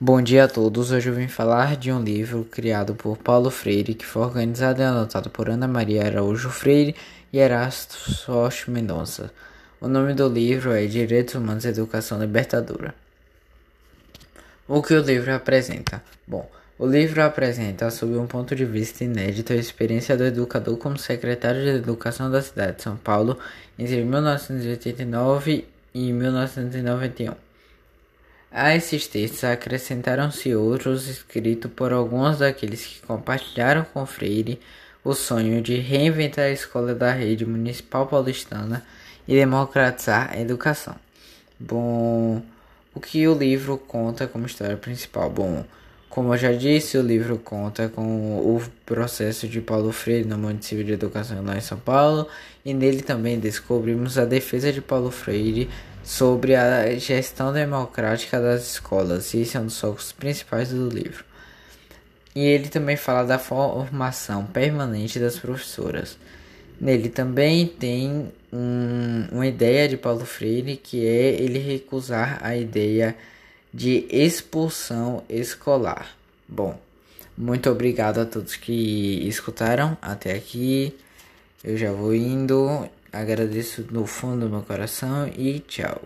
Bom dia a todos. Hoje eu vim falar de um livro criado por Paulo Freire, que foi organizado e anotado por Ana Maria Araújo Freire e Erasto Soch Mendonça. O nome do livro é Direitos Humanos e Educação Libertadora. O que o livro apresenta? Bom, o livro apresenta, sob um ponto de vista inédito, a experiência do educador como secretário de Educação da cidade de São Paulo entre 1989 e 1991. A esses textos acrescentaram-se outros escritos por alguns daqueles que compartilharam com Freire o sonho de reinventar a escola da rede municipal paulistana e democratizar a educação. Bom, o que o livro conta como história principal? Bom, como eu já disse, o livro conta com o processo de Paulo Freire no município de educação lá em São Paulo e nele também descobrimos a defesa de Paulo Freire sobre a gestão democrática das escolas, esse é um dos focos principais do livro. E ele também fala da formação permanente das professoras. Nele também tem um, uma ideia de Paulo Freire que é ele recusar a ideia de expulsão escolar. Bom, muito obrigado a todos que escutaram até aqui. Eu já vou indo. Agradeço no fundo do meu coração e tchau.